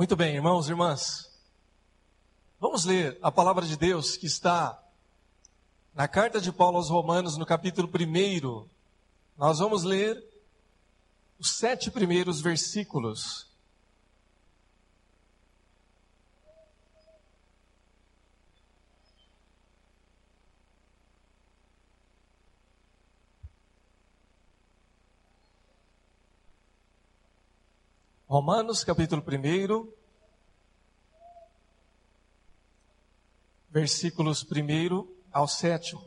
Muito bem, irmãos e irmãs. Vamos ler a palavra de Deus que está na carta de Paulo aos Romanos, no capítulo 1. Nós vamos ler os sete primeiros versículos. Romanos, capítulo 1, versículos 1 ao 7.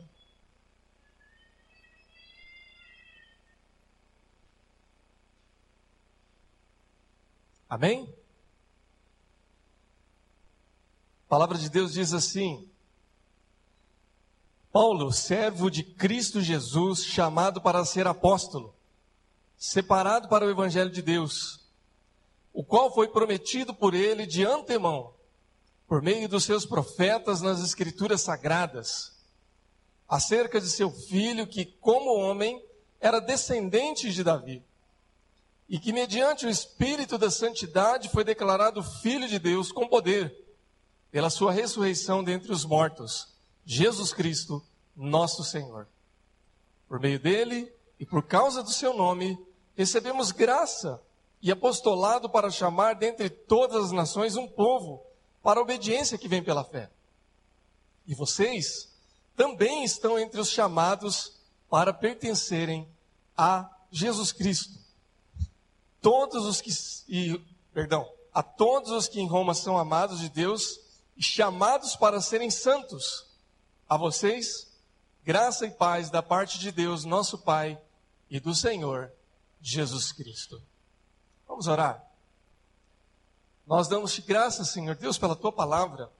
Amém? A palavra de Deus diz assim: Paulo, servo de Cristo Jesus, chamado para ser apóstolo, separado para o evangelho de Deus o qual foi prometido por ele de antemão, por meio dos seus profetas nas Escrituras Sagradas, acerca de seu filho, que, como homem, era descendente de Davi, e que, mediante o Espírito da Santidade, foi declarado Filho de Deus com poder, pela sua ressurreição dentre os mortos, Jesus Cristo, nosso Senhor. Por meio dele e por causa do seu nome, recebemos graça e apostolado para chamar dentre todas as nações um povo para a obediência que vem pela fé. E vocês também estão entre os chamados para pertencerem a Jesus Cristo. Todos os que e, perdão, a todos os que em Roma são amados de Deus e chamados para serem santos. A vocês, graça e paz da parte de Deus, nosso Pai, e do Senhor Jesus Cristo. Vamos orar. Nós damos-te graças, Senhor Deus, pela tua palavra.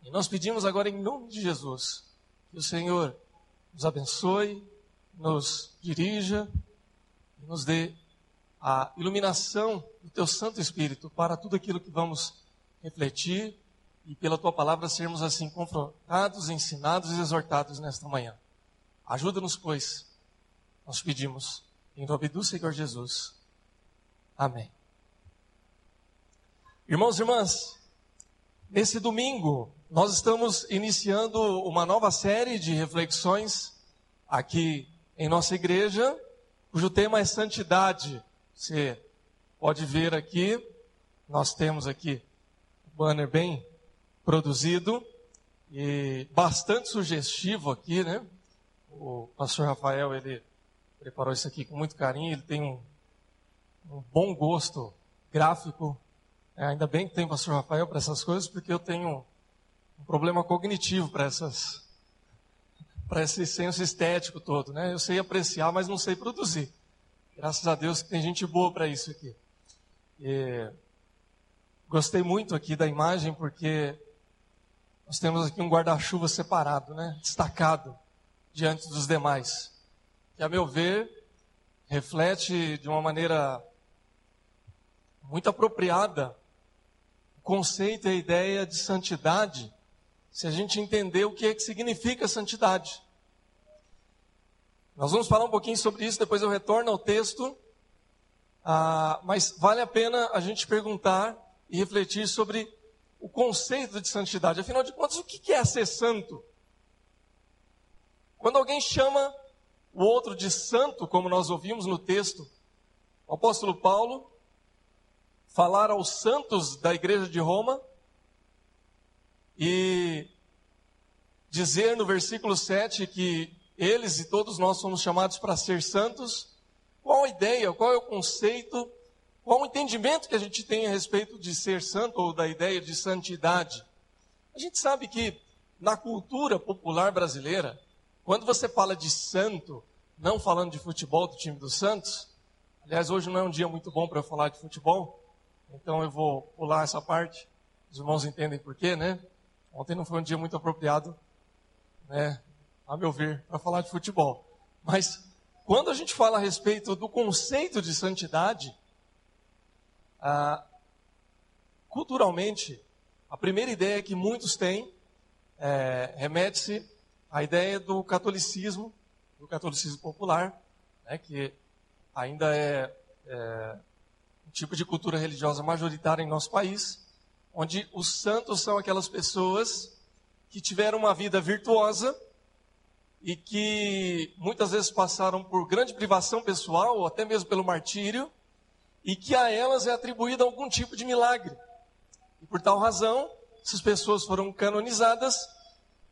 E nós pedimos agora em nome de Jesus que o Senhor nos abençoe, nos dirija e nos dê a iluminação do teu Santo Espírito para tudo aquilo que vamos refletir e pela tua palavra sermos assim confrontados, ensinados e exortados nesta manhã. Ajuda-nos, pois, nós pedimos, em nome do Senhor Jesus. Amém. Irmãos e irmãs, nesse domingo nós estamos iniciando uma nova série de reflexões aqui em nossa igreja, cujo tema é santidade. Você pode ver aqui, nós temos aqui o banner bem produzido e bastante sugestivo aqui, né? O pastor Rafael, ele preparou isso aqui com muito carinho, ele tem um, um bom gosto gráfico é, ainda bem que tem o pastor Rafael para essas coisas, porque eu tenho um problema cognitivo para essas para esse senso estético todo, né? Eu sei apreciar, mas não sei produzir. Graças a Deus que tem gente boa para isso aqui. E gostei muito aqui da imagem porque nós temos aqui um guarda-chuva separado, né? Destacado diante dos demais. Que a meu ver reflete de uma maneira muito apropriada conceito e a ideia de santidade, se a gente entender o que é que significa santidade. Nós vamos falar um pouquinho sobre isso, depois eu retorno ao texto. Ah, mas vale a pena a gente perguntar e refletir sobre o conceito de santidade. Afinal de contas, o que é ser santo? Quando alguém chama o outro de santo, como nós ouvimos no texto, o apóstolo Paulo falar aos santos da igreja de Roma e dizer no versículo 7 que eles e todos nós somos chamados para ser santos. Qual a ideia, qual é o conceito, qual o entendimento que a gente tem a respeito de ser santo ou da ideia de santidade? A gente sabe que na cultura popular brasileira, quando você fala de santo, não falando de futebol do time dos Santos, aliás, hoje não é um dia muito bom para falar de futebol, então eu vou pular essa parte. Os irmãos entendem por quê, né? Ontem não foi um dia muito apropriado, né? A meu ver, para falar de futebol. Mas quando a gente fala a respeito do conceito de santidade, ah, culturalmente, a primeira ideia que muitos têm é, remete-se à ideia do catolicismo, do catolicismo popular, né, que ainda é, é tipo de cultura religiosa majoritária em nosso país, onde os santos são aquelas pessoas que tiveram uma vida virtuosa e que muitas vezes passaram por grande privação pessoal, ou até mesmo pelo martírio, e que a elas é atribuído algum tipo de milagre. E por tal razão, essas pessoas foram canonizadas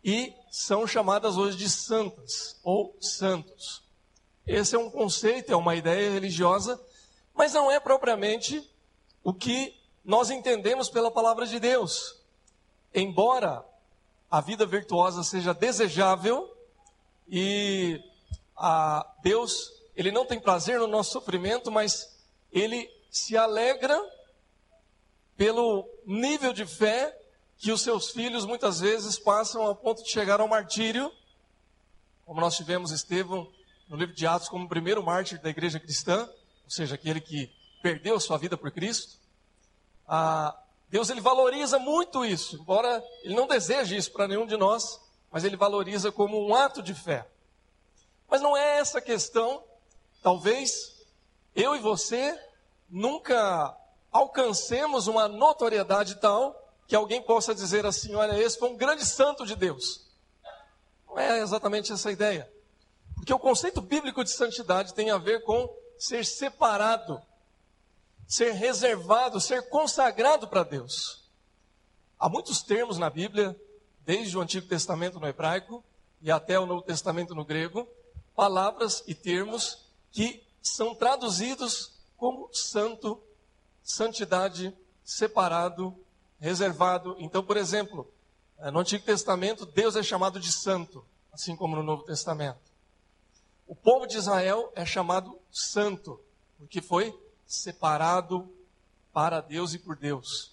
e são chamadas hoje de santas ou santos. Esse é um conceito, é uma ideia religiosa, mas não é propriamente o que nós entendemos pela palavra de Deus. Embora a vida virtuosa seja desejável e Deus, ele não tem prazer no nosso sofrimento, mas ele se alegra pelo nível de fé que os seus filhos muitas vezes passam ao ponto de chegar ao martírio, como nós tivemos Estevão no livro de Atos como o primeiro mártir da igreja cristã, ou seja, aquele que perdeu sua vida por Cristo. Deus ele valoriza muito isso, embora ele não deseje isso para nenhum de nós, mas ele valoriza como um ato de fé. Mas não é essa a questão. Talvez eu e você nunca alcancemos uma notoriedade tal que alguém possa dizer assim: olha, esse foi um grande santo de Deus. Não é exatamente essa a ideia. Porque o conceito bíblico de santidade tem a ver com ser separado, ser reservado, ser consagrado para Deus. Há muitos termos na Bíblia, desde o Antigo Testamento no hebraico e até o Novo Testamento no grego, palavras e termos que são traduzidos como santo, santidade, separado, reservado. Então, por exemplo, eh, no Antigo Testamento, Deus é chamado de santo, assim como no Novo Testamento. O povo de Israel é chamado santo, porque foi separado para Deus e por Deus.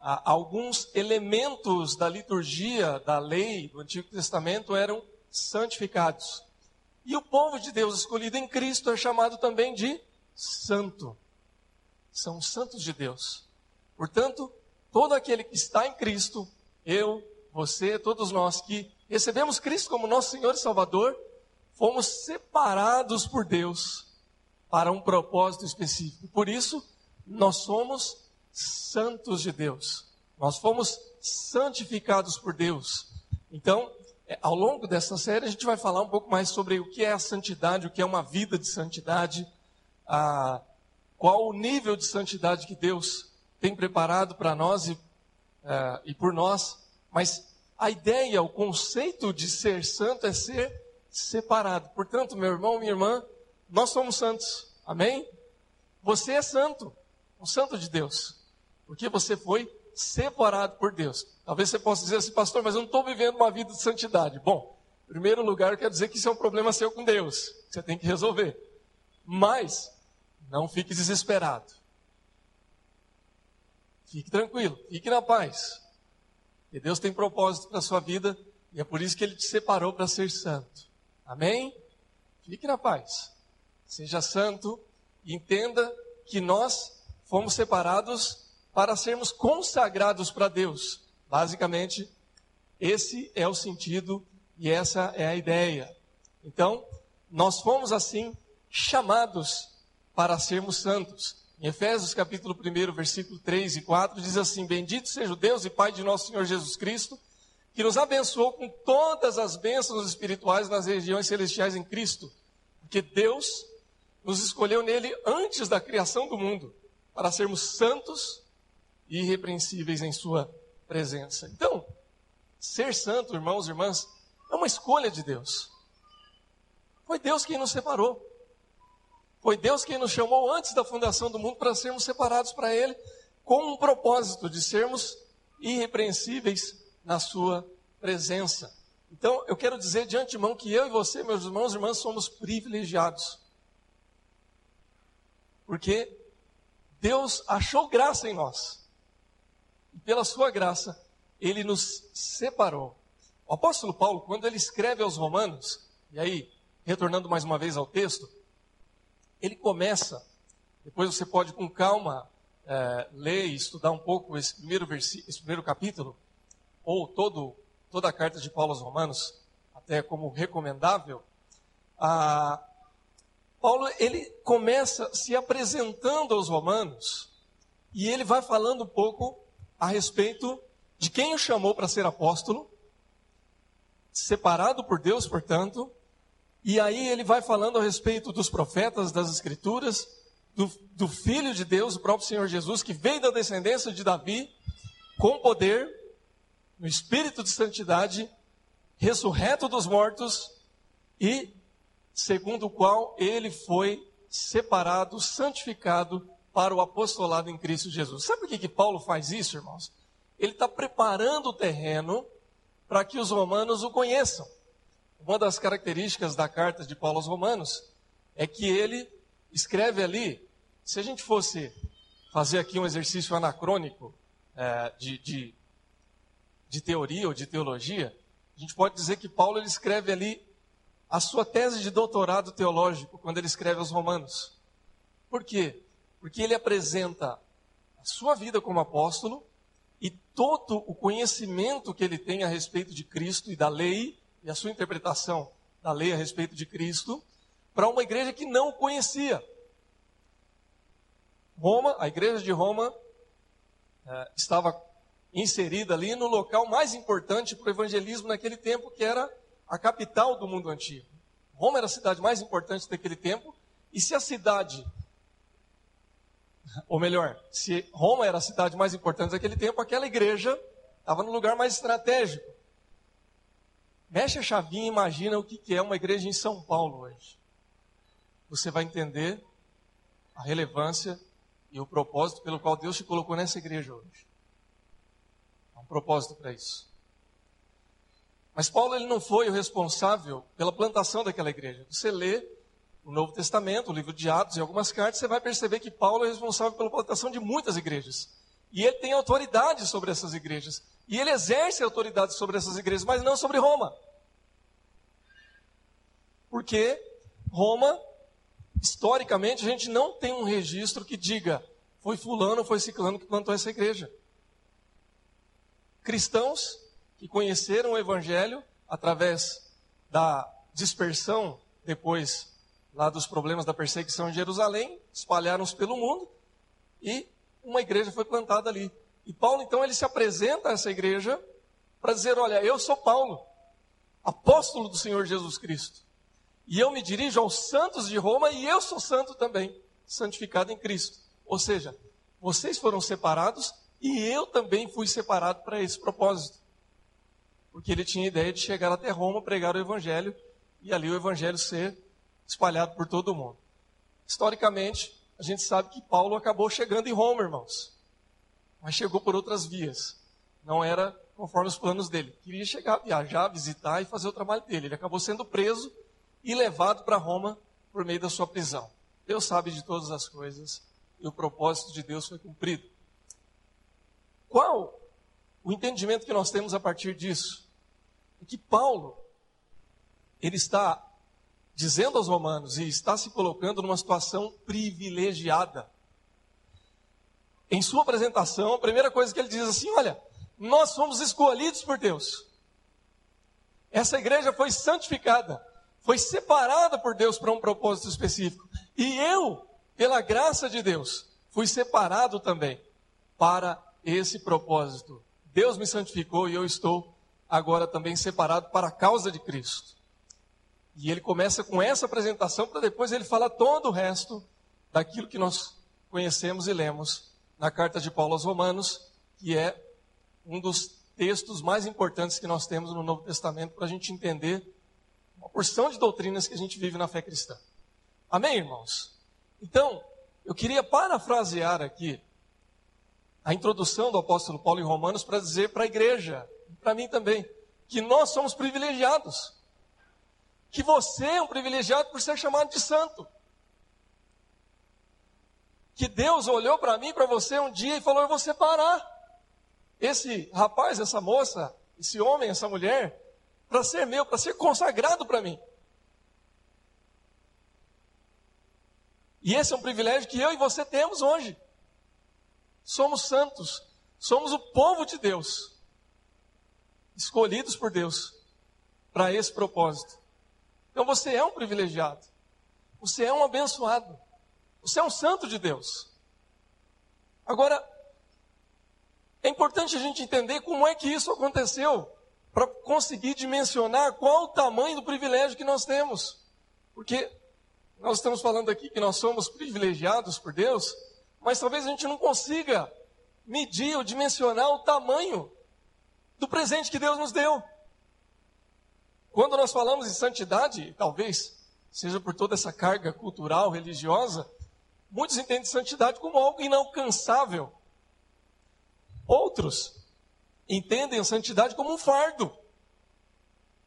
Há alguns elementos da liturgia, da lei do Antigo Testamento eram santificados. E o povo de Deus escolhido em Cristo é chamado também de santo. São santos de Deus. Portanto, todo aquele que está em Cristo, eu, você, todos nós que recebemos Cristo como nosso Senhor e Salvador, fomos separados por Deus para um propósito específico. Por isso, nós somos santos de Deus. Nós fomos santificados por Deus. Então, é, ao longo dessa série, a gente vai falar um pouco mais sobre o que é a santidade, o que é uma vida de santidade, a, qual o nível de santidade que Deus tem preparado para nós e, é, e por nós. Mas a ideia, o conceito de ser santo é ser separado. Portanto, meu irmão, minha irmã, nós somos santos. Amém? Você é santo, um santo de Deus. Porque você foi separado por Deus. Talvez você possa dizer assim, pastor, mas eu não estou vivendo uma vida de santidade. Bom, em primeiro lugar, eu quero dizer que isso é um problema seu com Deus. Você tem que resolver. Mas, não fique desesperado. Fique tranquilo, fique na paz. E Deus tem propósito para a sua vida e é por isso que Ele te separou para ser santo. Amém? Fique na paz. Seja santo e entenda que nós fomos separados para sermos consagrados para Deus. Basicamente, esse é o sentido e essa é a ideia. Então, nós fomos assim chamados para sermos santos. Em Efésios capítulo 1, versículo 3 e 4, diz assim: Bendito seja o Deus e Pai de nosso Senhor Jesus Cristo, que nos abençoou com todas as bênçãos espirituais nas regiões celestiais em Cristo, porque Deus nos escolheu nele antes da criação do mundo, para sermos santos e irrepreensíveis em Sua presença. Então, ser santo, irmãos e irmãs, é uma escolha de Deus. Foi Deus quem nos separou. Foi Deus quem nos chamou antes da fundação do mundo para sermos separados para Ele, com um propósito de sermos irrepreensíveis na sua presença. Então, eu quero dizer de antemão que eu e você, meus irmãos e irmãs, somos privilegiados. Porque Deus achou graça em nós. E pela sua graça, ele nos separou. O apóstolo Paulo, quando ele escreve aos Romanos, e aí, retornando mais uma vez ao texto, ele começa, depois você pode com calma é, ler e estudar um pouco esse primeiro, esse primeiro capítulo, ou todo, toda a carta de Paulo aos Romanos, até como recomendável, a, Paulo ele começa se apresentando aos romanos e ele vai falando um pouco a respeito de quem o chamou para ser apóstolo, separado por Deus, portanto, e aí ele vai falando a respeito dos profetas, das escrituras, do, do Filho de Deus, o próprio Senhor Jesus, que veio da descendência de Davi, com poder, no espírito de santidade, ressurreto dos mortos e segundo o qual ele foi separado, santificado para o apostolado em Cristo Jesus. Sabe por que, que Paulo faz isso, irmãos? Ele está preparando o terreno para que os romanos o conheçam. Uma das características da carta de Paulo aos Romanos é que ele escreve ali, se a gente fosse fazer aqui um exercício anacrônico é, de, de, de teoria ou de teologia, a gente pode dizer que Paulo ele escreve ali a sua tese de doutorado teológico quando ele escreve aos Romanos. Por quê? Porque ele apresenta a sua vida como apóstolo e todo o conhecimento que ele tem a respeito de Cristo e da lei e a sua interpretação da lei a respeito de Cristo para uma igreja que não o conhecia. Roma, a igreja de Roma, eh, estava inserida ali no local mais importante para o evangelismo naquele tempo, que era a capital do mundo antigo. Roma era a cidade mais importante daquele tempo, e se a cidade, ou melhor, se Roma era a cidade mais importante daquele tempo, aquela igreja estava no lugar mais estratégico. Mexe a chavinha e imagina o que é uma igreja em São Paulo hoje. Você vai entender a relevância e o propósito pelo qual Deus te colocou nessa igreja hoje. Propósito para isso. Mas Paulo ele não foi o responsável pela plantação daquela igreja. Você lê o Novo Testamento, o livro de Atos e algumas cartas, você vai perceber que Paulo é responsável pela plantação de muitas igrejas. E ele tem autoridade sobre essas igrejas. E ele exerce autoridade sobre essas igrejas, mas não sobre Roma. Porque Roma, historicamente, a gente não tem um registro que diga foi fulano, foi ciclano que plantou essa igreja. Cristãos que conheceram o Evangelho através da dispersão depois lá dos problemas da perseguição em Jerusalém, espalharam-se pelo mundo e uma igreja foi plantada ali. E Paulo então ele se apresenta a essa igreja para dizer, olha, eu sou Paulo, apóstolo do Senhor Jesus Cristo. E eu me dirijo aos santos de Roma e eu sou santo também, santificado em Cristo. Ou seja, vocês foram separados e eu também fui separado para esse propósito porque ele tinha ideia de chegar até Roma, pregar o evangelho e ali o evangelho ser espalhado por todo o mundo. Historicamente, a gente sabe que Paulo acabou chegando em Roma, irmãos. Mas chegou por outras vias. Não era conforme os planos dele. Queria chegar, viajar, visitar e fazer o trabalho dele. Ele acabou sendo preso e levado para Roma por meio da sua prisão. Deus sabe de todas as coisas e o propósito de Deus foi cumprido. Qual o entendimento que nós temos a partir disso? que Paulo ele está dizendo aos romanos e está se colocando numa situação privilegiada. Em sua apresentação, a primeira coisa que ele diz assim: olha, nós fomos escolhidos por Deus. Essa igreja foi santificada, foi separada por Deus para um propósito específico. E eu, pela graça de Deus, fui separado também para esse propósito. Deus me santificou e eu estou agora também separado para a causa de Cristo. E ele começa com essa apresentação para depois ele falar todo o resto daquilo que nós conhecemos e lemos na carta de Paulo aos Romanos, que é um dos textos mais importantes que nós temos no Novo Testamento para a gente entender uma porção de doutrinas que a gente vive na fé cristã. Amém, irmãos? Então, eu queria parafrasear aqui a introdução do apóstolo Paulo em Romanos para dizer para a igreja para mim também, que nós somos privilegiados. Que você é um privilegiado por ser chamado de santo. Que Deus olhou para mim, para você um dia e falou: Eu vou separar esse rapaz, essa moça, esse homem, essa mulher, para ser meu, para ser consagrado para mim. E esse é um privilégio que eu e você temos hoje. Somos santos, somos o povo de Deus escolhidos por Deus para esse propósito. Então você é um privilegiado. Você é um abençoado. Você é um santo de Deus. Agora, É importante a gente entender como é que isso aconteceu, para conseguir dimensionar qual o tamanho do privilégio que nós temos. Porque nós estamos falando aqui que nós somos privilegiados por Deus, mas talvez a gente não consiga medir ou dimensionar o tamanho do presente que Deus nos deu. Quando nós falamos em santidade, talvez seja por toda essa carga cultural, religiosa, muitos entendem santidade como algo inalcançável. Outros entendem a santidade como um fardo.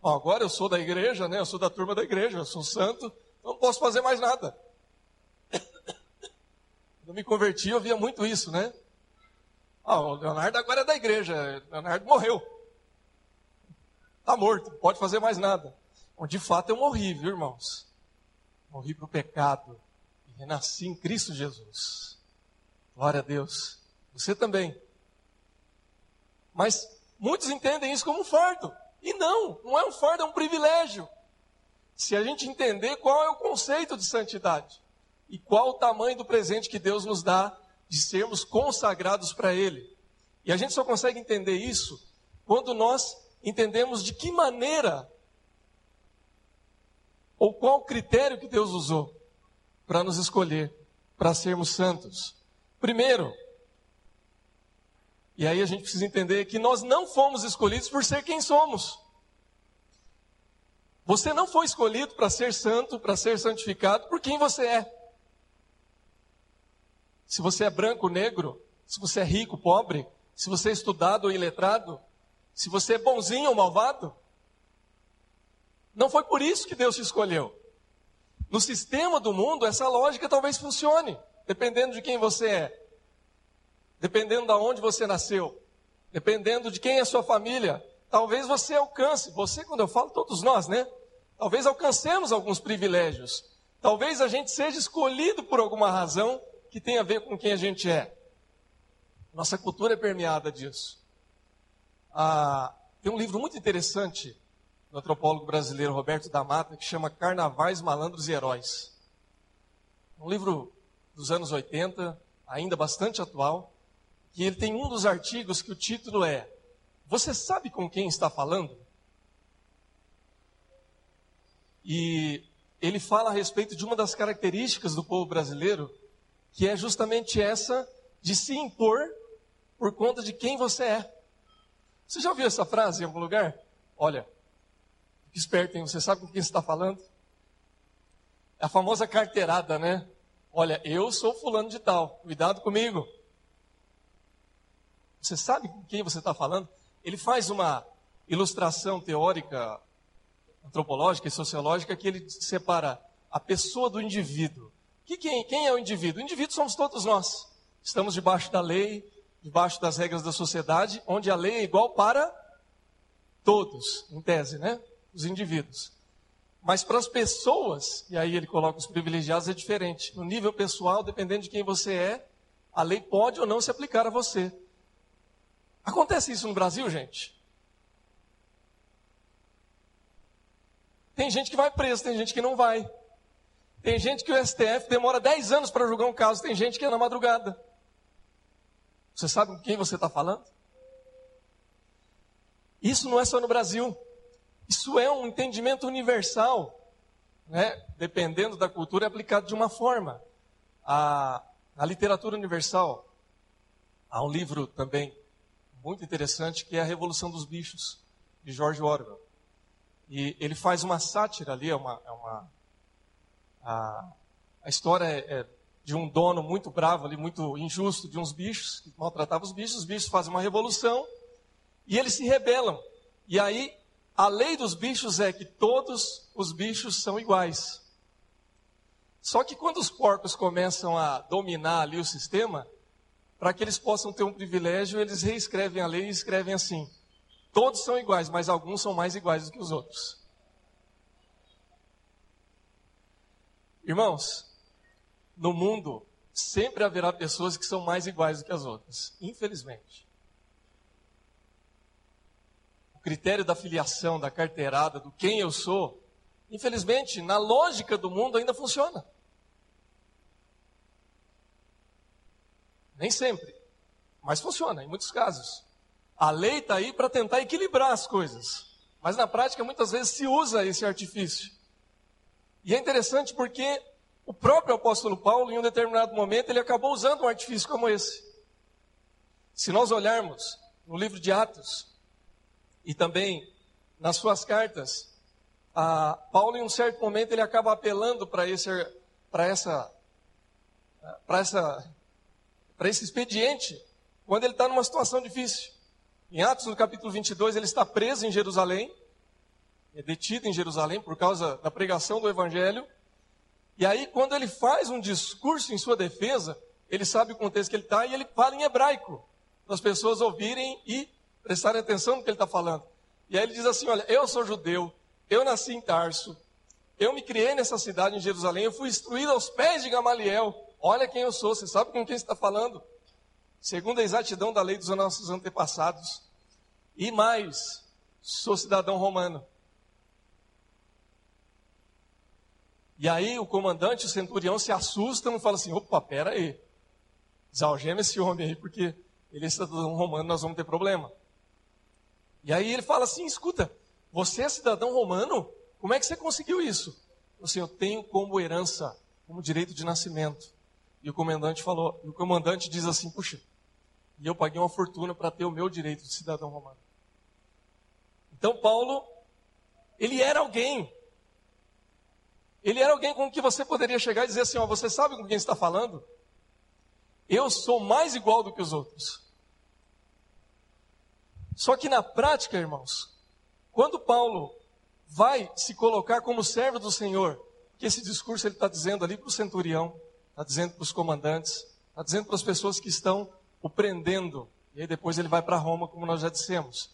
Ó, agora eu sou da igreja, né? Eu sou da turma da igreja, eu sou santo, não posso fazer mais nada. Quando me converti, eu via muito isso, né? Ah, o Leonardo agora é da igreja, o Leonardo morreu. Está morto, não pode fazer mais nada. Bom, de fato eu morri, viu, irmãos? Morri para o pecado e renasci em Cristo Jesus. Glória a Deus. Você também. Mas muitos entendem isso como um fardo. E não, não é um fardo, é um privilégio. Se a gente entender qual é o conceito de santidade e qual o tamanho do presente que Deus nos dá de sermos consagrados para Ele. E a gente só consegue entender isso quando nós entendemos de que maneira ou qual critério que Deus usou para nos escolher, para sermos santos. Primeiro, e aí a gente precisa entender que nós não fomos escolhidos por ser quem somos. Você não foi escolhido para ser santo, para ser santificado por quem você é. Se você é branco negro, se você é rico, pobre, se você é estudado ou iletrado, se você é bonzinho ou malvado. Não foi por isso que Deus te escolheu. No sistema do mundo, essa lógica talvez funcione, dependendo de quem você é, dependendo de onde você nasceu, dependendo de quem é sua família. Talvez você alcance, você, quando eu falo, todos nós, né? Talvez alcancemos alguns privilégios. Talvez a gente seja escolhido por alguma razão que tem a ver com quem a gente é. Nossa cultura é permeada disso. Ah, tem um livro muito interessante do antropólogo brasileiro Roberto da Mata que chama Carnavais, Malandros e Heróis. Um livro dos anos 80, ainda bastante atual, que ele tem um dos artigos que o título é Você sabe com quem está falando? E ele fala a respeito de uma das características do povo brasileiro, que é justamente essa de se impor por conta de quem você é. Você já ouviu essa frase em algum lugar? Olha, fique esperto, hein? Você sabe com quem você está falando? É a famosa carteirada, né? Olha, eu sou fulano de tal, cuidado comigo. Você sabe com quem você está falando? Ele faz uma ilustração teórica, antropológica e sociológica que ele separa a pessoa do indivíduo. Que quem, quem é o indivíduo? O indivíduo somos todos nós. Estamos debaixo da lei, debaixo das regras da sociedade, onde a lei é igual para todos, em tese, né? Os indivíduos. Mas para as pessoas, e aí ele coloca os privilegiados, é diferente. No nível pessoal, dependendo de quem você é, a lei pode ou não se aplicar a você. Acontece isso no Brasil, gente? Tem gente que vai preso, tem gente que não vai. Tem gente que o STF demora 10 anos para julgar um caso, tem gente que é na madrugada. Você sabe com quem você está falando? Isso não é só no Brasil. Isso é um entendimento universal. Né? Dependendo da cultura, é aplicado de uma forma. A, a literatura universal, há um livro também muito interessante que é A Revolução dos Bichos, de George Orwell. E ele faz uma sátira ali, é uma, é uma a, a história é, é de um dono muito bravo ali, muito injusto, de uns bichos, que maltratavam os bichos, os bichos fazem uma revolução e eles se rebelam. E aí, a lei dos bichos é que todos os bichos são iguais. Só que quando os porcos começam a dominar ali o sistema, para que eles possam ter um privilégio, eles reescrevem a lei e escrevem assim: todos são iguais, mas alguns são mais iguais do que os outros. Irmãos, no mundo sempre haverá pessoas que são mais iguais do que as outras, infelizmente. O critério da filiação, da carteirada, do quem eu sou, infelizmente, na lógica do mundo ainda funciona. Nem sempre. Mas funciona em muitos casos. A lei está aí para tentar equilibrar as coisas. Mas na prática, muitas vezes se usa esse artifício. E é interessante porque o próprio apóstolo Paulo, em um determinado momento, ele acabou usando um artifício como esse. Se nós olharmos no livro de Atos e também nas suas cartas, Paulo, em um certo momento, ele acaba apelando para essa, para essa, para esse expediente, quando ele está numa situação difícil. Em Atos, no capítulo 22, ele está preso em Jerusalém, é detido em Jerusalém por causa da pregação do Evangelho. E aí, quando ele faz um discurso em sua defesa, ele sabe o contexto que ele está e ele fala em hebraico, para as pessoas ouvirem e prestarem atenção no que ele está falando. E aí ele diz assim: Olha, eu sou judeu, eu nasci em Tarso, eu me criei nessa cidade em Jerusalém, eu fui instruído aos pés de Gamaliel. Olha quem eu sou, você sabe com quem está falando? Segundo a exatidão da lei dos nossos antepassados. E mais, sou cidadão romano. E aí o comandante, o centurião, se assusta e fala assim: opa, pera aí. Desalgema esse homem aí, porque ele é cidadão romano, nós vamos ter problema. E aí ele fala assim: escuta, você é cidadão romano? Como é que você conseguiu isso? Assim, eu tenho como herança, como direito de nascimento. E o comandante falou, o comandante diz assim: puxa, e eu paguei uma fortuna para ter o meu direito de cidadão romano. Então Paulo, ele era alguém ele era alguém com que você poderia chegar e dizer assim: ó, você sabe com quem está falando? Eu sou mais igual do que os outros. Só que na prática, irmãos, quando Paulo vai se colocar como servo do Senhor, que esse discurso ele está dizendo ali para o centurião, está dizendo para os comandantes, está dizendo para as pessoas que estão o prendendo, e aí depois ele vai para Roma, como nós já dissemos.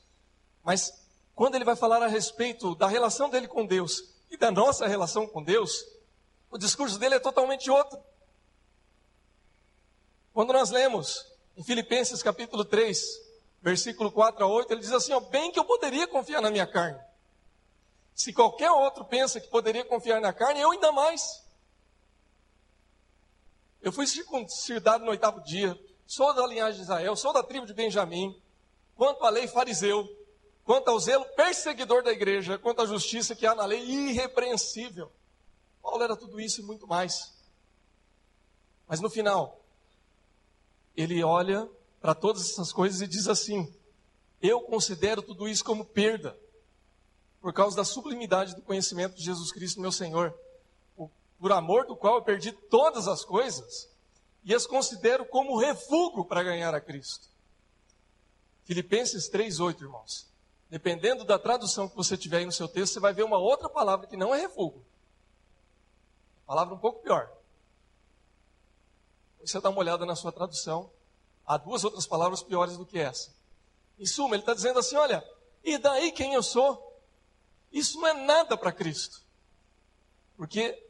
Mas quando ele vai falar a respeito da relação dele com Deus, e da nossa relação com Deus, o discurso dele é totalmente outro. Quando nós lemos em Filipenses capítulo 3, versículo 4 a 8, ele diz assim: ó, bem que eu poderia confiar na minha carne. Se qualquer outro pensa que poderia confiar na carne, eu ainda mais. Eu fui circuncidado no oitavo dia, sou da linhagem de Israel, sou da tribo de Benjamim. Quanto à lei fariseu, Quanto ao zelo perseguidor da igreja, quanto à justiça que há na lei irrepreensível. Paulo era tudo isso e muito mais. Mas no final, ele olha para todas essas coisas e diz assim: Eu considero tudo isso como perda, por causa da sublimidade do conhecimento de Jesus Cristo, meu Senhor, por amor do qual eu perdi todas as coisas e as considero como refúgio para ganhar a Cristo. Filipenses 3,8, irmãos. Dependendo da tradução que você tiver aí no seu texto, você vai ver uma outra palavra que não é refúgio. Palavra um pouco pior. Você dá uma olhada na sua tradução. Há duas outras palavras piores do que essa. Em suma, ele está dizendo assim: olha, e daí quem eu sou? Isso não é nada para Cristo. Porque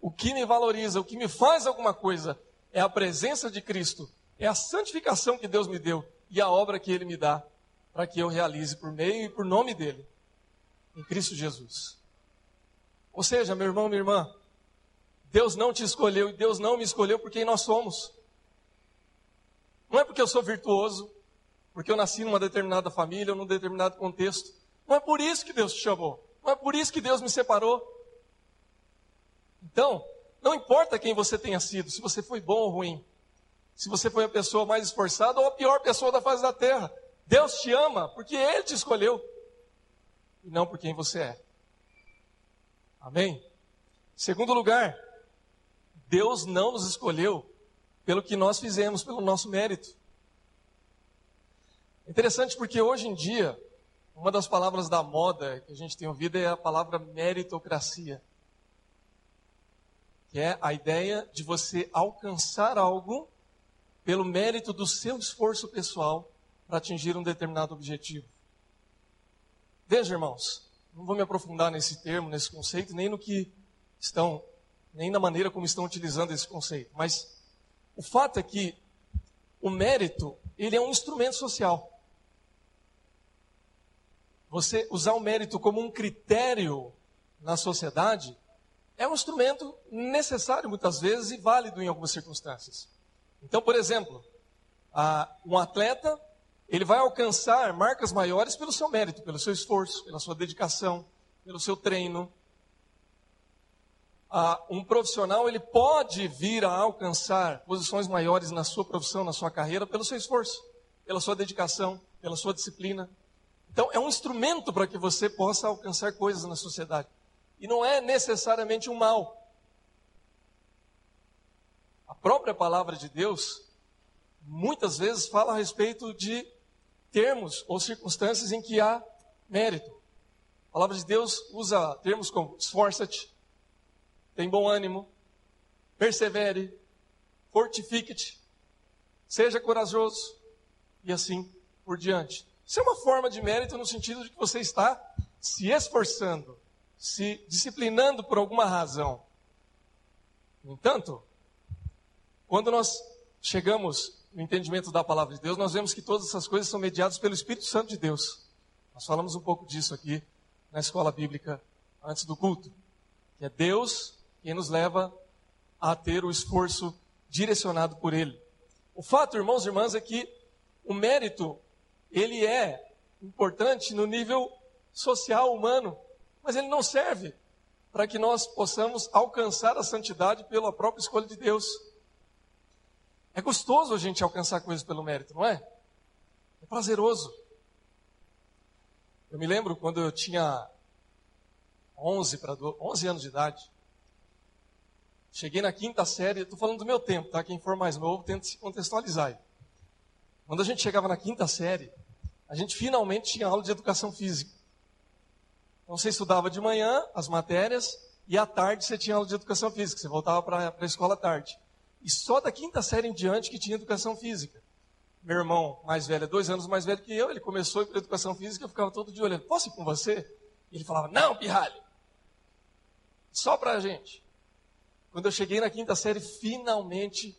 o que me valoriza, o que me faz alguma coisa, é a presença de Cristo, é a santificação que Deus me deu e a obra que Ele me dá para que eu realize por meio e por nome dele, em Cristo Jesus. Ou seja, meu irmão, minha irmã, Deus não te escolheu e Deus não me escolheu por quem nós somos. Não é porque eu sou virtuoso, porque eu nasci numa determinada família num determinado contexto. Não é por isso que Deus te chamou. Não é por isso que Deus me separou. Então, não importa quem você tenha sido, se você foi bom ou ruim, se você foi a pessoa mais esforçada ou a pior pessoa da face da terra. Deus te ama porque Ele te escolheu e não por quem você é. Amém? Segundo lugar, Deus não nos escolheu pelo que nós fizemos, pelo nosso mérito. Interessante porque hoje em dia, uma das palavras da moda que a gente tem ouvido é a palavra meritocracia. Que é a ideia de você alcançar algo pelo mérito do seu esforço pessoal para atingir um determinado objetivo. Veja, irmãos, não vou me aprofundar nesse termo, nesse conceito, nem no que estão, nem na maneira como estão utilizando esse conceito, mas o fato é que o mérito, ele é um instrumento social. Você usar o mérito como um critério na sociedade é um instrumento necessário muitas vezes e válido em algumas circunstâncias. Então, por exemplo, um atleta, ele vai alcançar marcas maiores pelo seu mérito, pelo seu esforço, pela sua dedicação, pelo seu treino. Ah, um profissional, ele pode vir a alcançar posições maiores na sua profissão, na sua carreira, pelo seu esforço, pela sua dedicação, pela sua disciplina. Então, é um instrumento para que você possa alcançar coisas na sociedade. E não é necessariamente um mal. A própria palavra de Deus, muitas vezes, fala a respeito de termos ou circunstâncias em que há mérito. A palavra de Deus usa termos como esforça-te, tem bom ânimo, persevere, fortifique-te, seja corajoso e assim por diante. Isso é uma forma de mérito no sentido de que você está se esforçando, se disciplinando por alguma razão. No entanto, quando nós chegamos no entendimento da palavra de Deus, nós vemos que todas essas coisas são mediadas pelo Espírito Santo de Deus. Nós falamos um pouco disso aqui na escola bíblica antes do culto. Que é Deus quem nos leva a ter o esforço direcionado por Ele. O fato, irmãos e irmãs, é que o mérito, ele é importante no nível social, humano mas ele não serve para que nós possamos alcançar a santidade pela própria escolha de Deus. É gostoso a gente alcançar coisas pelo mérito, não é? É prazeroso. Eu me lembro quando eu tinha 11 para 11 anos de idade. Cheguei na quinta série, estou falando do meu tempo, tá? Quem for mais novo, tenta se contextualizar. Aí. Quando a gente chegava na quinta série, a gente finalmente tinha aula de educação física. Então você estudava de manhã as matérias e à tarde você tinha aula de educação física, você voltava para a escola à tarde. E só da quinta série em diante que tinha educação física. Meu irmão mais velho, é dois anos mais velho que eu, ele começou a educação física, eu ficava todo dia olhando, posso ir com você? E ele falava, não, pirralho, só para a gente. Quando eu cheguei na quinta série, finalmente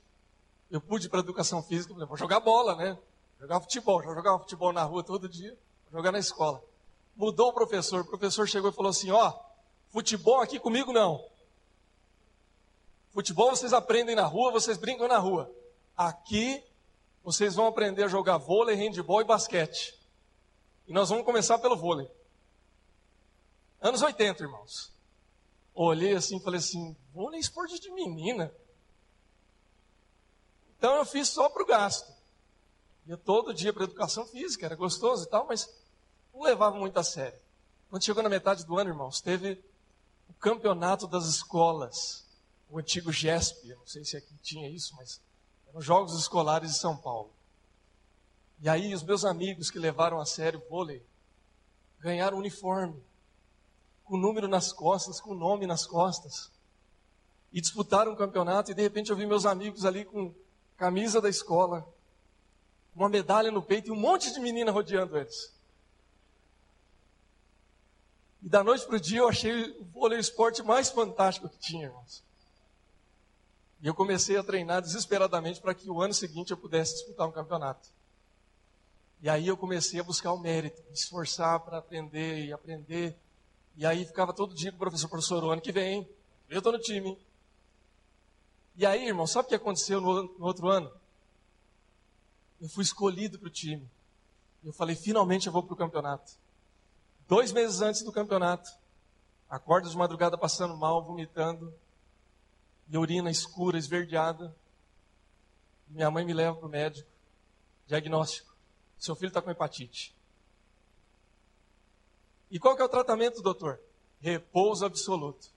eu pude ir para educação física, falei, vou jogar bola, né? Jogar futebol, já jogava futebol na rua todo dia, jogar na escola mudou o professor. O professor chegou e falou assim: Ó, futebol aqui comigo não. Futebol vocês aprendem na rua, vocês brincam na rua. Aqui vocês vão aprender a jogar vôlei, handebol e basquete. E nós vamos começar pelo vôlei. Anos 80, irmãos. Olhei assim e falei assim: vôlei é esporte de menina. Então eu fiz só para o gasto. Ia todo dia para educação física, era gostoso e tal, mas não levava muito a sério. Quando chegou na metade do ano, irmãos, teve o campeonato das escolas, o antigo GESP, não sei se aqui tinha isso, mas eram Jogos Escolares de São Paulo. E aí os meus amigos que levaram a sério o vôlei ganharam um uniforme, com número nas costas, com nome nas costas. E disputaram o campeonato e de repente eu vi meus amigos ali com camisa da escola, uma medalha no peito e um monte de menina rodeando eles. E da noite para o dia eu achei o vôlei o esporte mais fantástico que tinha, irmãos. E eu comecei a treinar desesperadamente para que o ano seguinte eu pudesse disputar um campeonato. E aí eu comecei a buscar o mérito, me esforçar para aprender e aprender. E aí ficava todo dia com o professor, professor, o ano que vem, eu estou no time. E aí, irmão, sabe o que aconteceu no, no outro ano? Eu fui escolhido para o time. Eu falei, finalmente eu vou para o campeonato. Dois meses antes do campeonato, acordo de madrugada passando mal, vomitando, e urina escura, esverdeada. Minha mãe me leva para o médico. Diagnóstico: seu filho está com hepatite. E qual que é o tratamento, doutor? Repouso absoluto.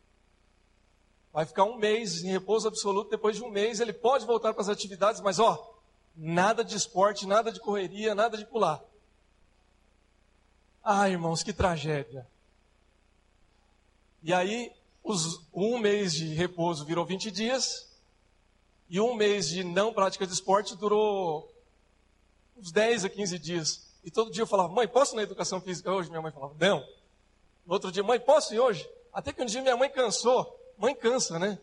Vai ficar um mês em repouso absoluto. Depois de um mês, ele pode voltar para as atividades, mas ó, nada de esporte, nada de correria, nada de pular. Ah, irmãos, que tragédia. E aí, os, um mês de repouso virou 20 dias, e um mês de não prática de esporte durou uns 10 a 15 dias. E todo dia eu falava, mãe, posso ir na educação física hoje? Minha mãe falava, não. No outro dia, mãe, posso ir hoje? Até que um dia minha mãe cansou. Mãe cansa, né?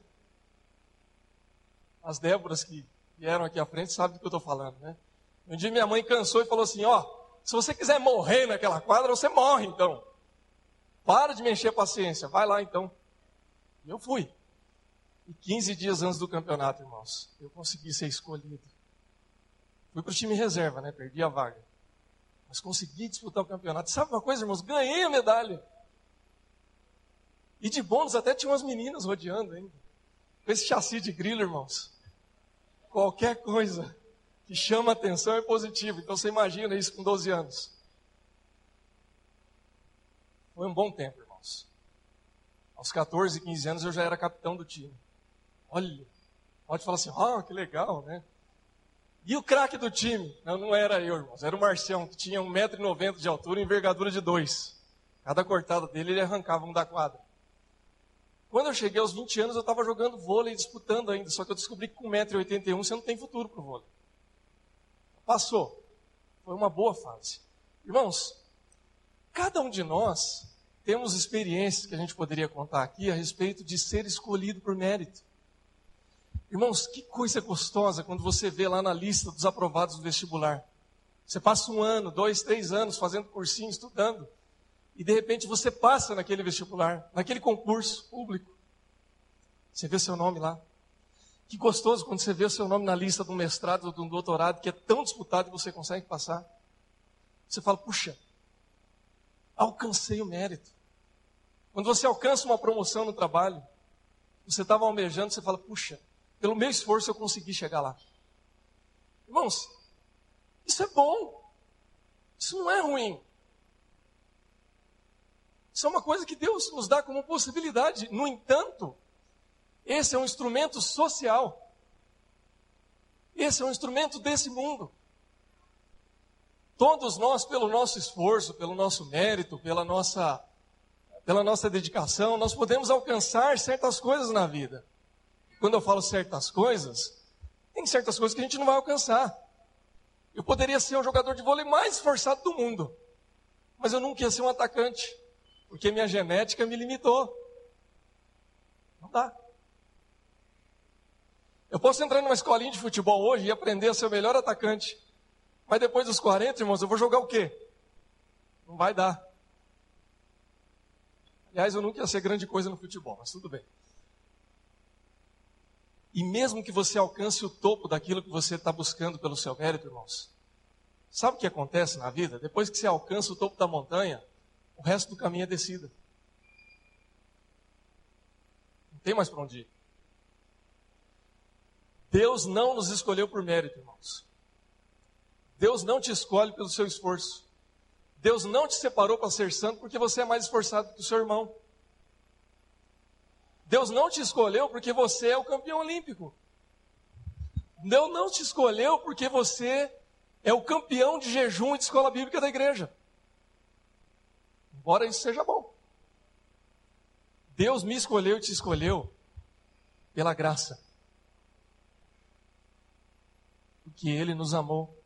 As Déboras que vieram aqui à frente sabem do que eu estou falando, né? Um dia minha mãe cansou e falou assim, ó, se você quiser morrer naquela quadra, você morre então. Para de me encher a paciência, vai lá então. Eu fui. E 15 dias antes do campeonato, irmãos, eu consegui ser escolhido. Fui para o time reserva, né? Perdi a vaga. Mas consegui disputar o campeonato. Sabe uma coisa, irmãos? Ganhei a medalha. E de bônus até tinha umas meninas rodeando ainda. Com esse chassi de grilo, irmãos. Qualquer coisa que chama atenção é positivo. Então você imagina isso com 12 anos. Foi um bom tempo, irmãos. Aos 14, 15 anos eu já era capitão do time. Olha, pode falar assim, ah, que legal, né? E o craque do time? Não, não era eu, irmãos. Era o Marcião, que tinha 1,90m de altura e envergadura de 2. Cada cortada dele, ele arrancava um da quadra. Quando eu cheguei aos 20 anos, eu estava jogando vôlei, disputando ainda. Só que eu descobri que com 1,81m você não tem futuro para o vôlei. Passou. Foi uma boa fase. Irmãos, cada um de nós temos experiências que a gente poderia contar aqui a respeito de ser escolhido por mérito. Irmãos, que coisa gostosa quando você vê lá na lista dos aprovados do vestibular. Você passa um ano, dois, três anos fazendo cursinho, estudando, e de repente você passa naquele vestibular, naquele concurso público. Você vê seu nome lá. Que gostoso quando você vê o seu nome na lista de um mestrado ou de um doutorado que é tão disputado e você consegue passar. Você fala, puxa, alcancei o mérito. Quando você alcança uma promoção no trabalho, você estava almejando, você fala, puxa, pelo meu esforço eu consegui chegar lá. Irmãos, isso é bom. Isso não é ruim. Isso é uma coisa que Deus nos dá como possibilidade. No entanto, esse é um instrumento social. Esse é um instrumento desse mundo. Todos nós, pelo nosso esforço, pelo nosso mérito, pela nossa, pela nossa dedicação, nós podemos alcançar certas coisas na vida. Quando eu falo certas coisas, tem certas coisas que a gente não vai alcançar. Eu poderia ser o jogador de vôlei mais esforçado do mundo, mas eu nunca ia ser um atacante, porque minha genética me limitou. Não dá. Eu posso entrar numa escolinha de futebol hoje e aprender a ser o melhor atacante, mas depois dos 40, irmãos, eu vou jogar o quê? Não vai dar. Aliás, eu nunca ia ser grande coisa no futebol, mas tudo bem. E mesmo que você alcance o topo daquilo que você está buscando pelo seu mérito, irmãos, sabe o que acontece na vida? Depois que você alcança o topo da montanha, o resto do caminho é descida. Não tem mais para onde ir. Deus não nos escolheu por mérito, irmãos. Deus não te escolhe pelo seu esforço. Deus não te separou para ser santo porque você é mais esforçado que o seu irmão. Deus não te escolheu porque você é o campeão olímpico. Deus não te escolheu porque você é o campeão de jejum e de escola bíblica da igreja. Embora isso seja bom. Deus me escolheu e te escolheu pela graça. Porque Ele nos amou.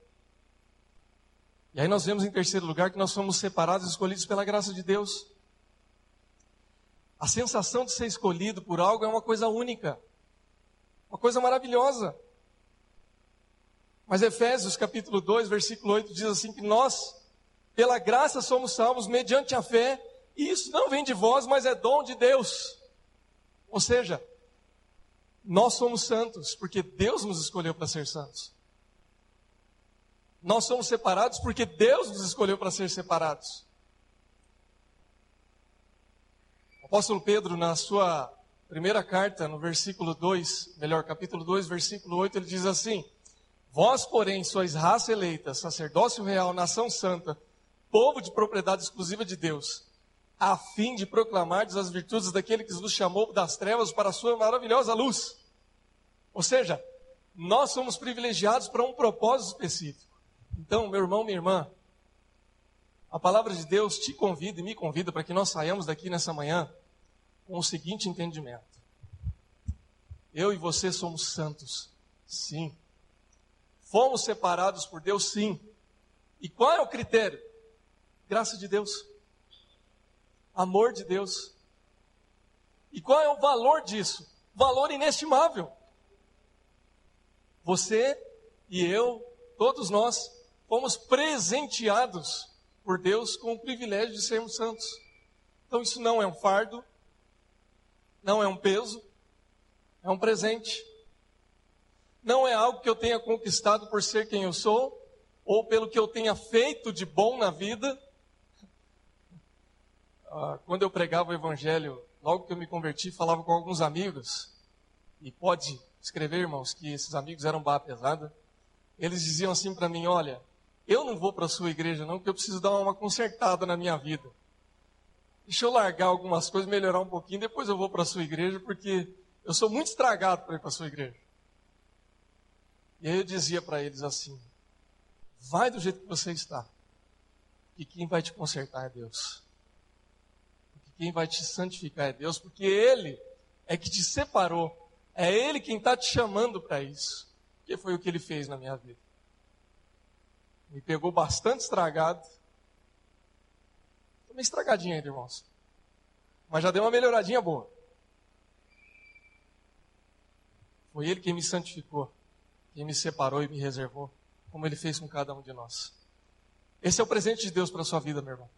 E aí nós vemos em terceiro lugar que nós somos separados e escolhidos pela graça de Deus. A sensação de ser escolhido por algo é uma coisa única, uma coisa maravilhosa. Mas Efésios capítulo 2, versículo 8 diz assim que nós, pela graça, somos salvos mediante a fé, e isso não vem de vós, mas é dom de Deus. Ou seja, nós somos santos porque Deus nos escolheu para ser santos. Nós somos separados porque Deus nos escolheu para ser separados. apóstolo Pedro, na sua primeira carta, no versículo 2, melhor, capítulo 2, versículo 8, ele diz assim: Vós, porém, sois raça eleita, sacerdócio real, nação santa, povo de propriedade exclusiva de Deus, a fim de proclamar as virtudes daquele que nos chamou das trevas para a sua maravilhosa luz. Ou seja, nós somos privilegiados para um propósito específico. Então, meu irmão, minha irmã, a palavra de Deus te convida e me convida para que nós saiamos daqui nessa manhã com o seguinte entendimento: eu e você somos santos, sim. Fomos separados por Deus, sim. E qual é o critério? Graça de Deus, amor de Deus. E qual é o valor disso? Valor inestimável. Você e eu, todos nós, fomos presenteados por Deus com o privilégio de sermos santos. Então isso não é um fardo, não é um peso, é um presente. não é algo que eu tenha conquistado por ser quem eu sou, ou pelo que eu tenha feito de bom na vida. Ah, quando eu pregava o Evangelho, logo que eu me converti, falava com alguns amigos, e pode escrever, irmãos, que esses amigos eram barra pesada. Eles diziam assim para mim: Olha, eu não vou para a sua igreja, não, porque eu preciso dar uma consertada na minha vida. Deixa eu largar algumas coisas, melhorar um pouquinho, depois eu vou para a sua igreja, porque eu sou muito estragado para ir para a sua igreja. E aí eu dizia para eles assim: vai do jeito que você está. E quem vai te consertar é Deus. E quem vai te santificar é Deus, porque Ele é que te separou. É Ele quem está te chamando para isso. Que foi o que Ele fez na minha vida. Me pegou bastante estragado. Estou meio estragadinho ainda, irmãos. Mas já deu uma melhoradinha boa. Foi Ele quem me santificou e me separou e me reservou, como Ele fez com cada um de nós. Esse é o presente de Deus para a sua vida, meu irmão.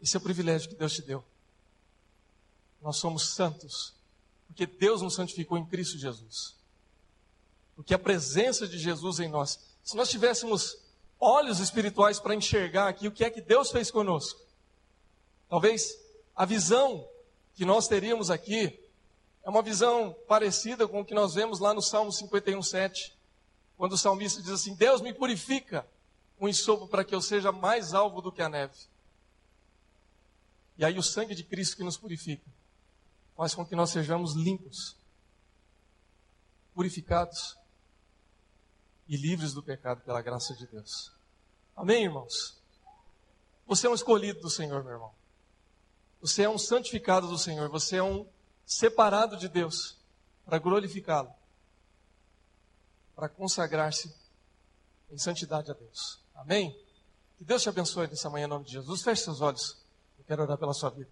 Esse é o privilégio que Deus te deu. Nós somos santos, porque Deus nos santificou em Cristo Jesus. Porque a presença de Jesus em nós. Se nós tivéssemos olhos espirituais para enxergar aqui o que é que Deus fez conosco, talvez a visão que nós teríamos aqui é uma visão parecida com o que nós vemos lá no Salmo 51, 7, quando o salmista diz assim: Deus me purifica um ensopo para que eu seja mais alvo do que a neve. E aí o sangue de Cristo que nos purifica faz com que nós sejamos limpos, purificados e livres do pecado pela graça de Deus. Amém, irmãos? Você é um escolhido do Senhor, meu irmão. Você é um santificado do Senhor. Você é um separado de Deus para glorificá-lo, para consagrar-se em santidade a Deus. Amém? Que Deus te abençoe nessa manhã em nome de Jesus. Feche seus olhos. Eu quero orar pela sua vida.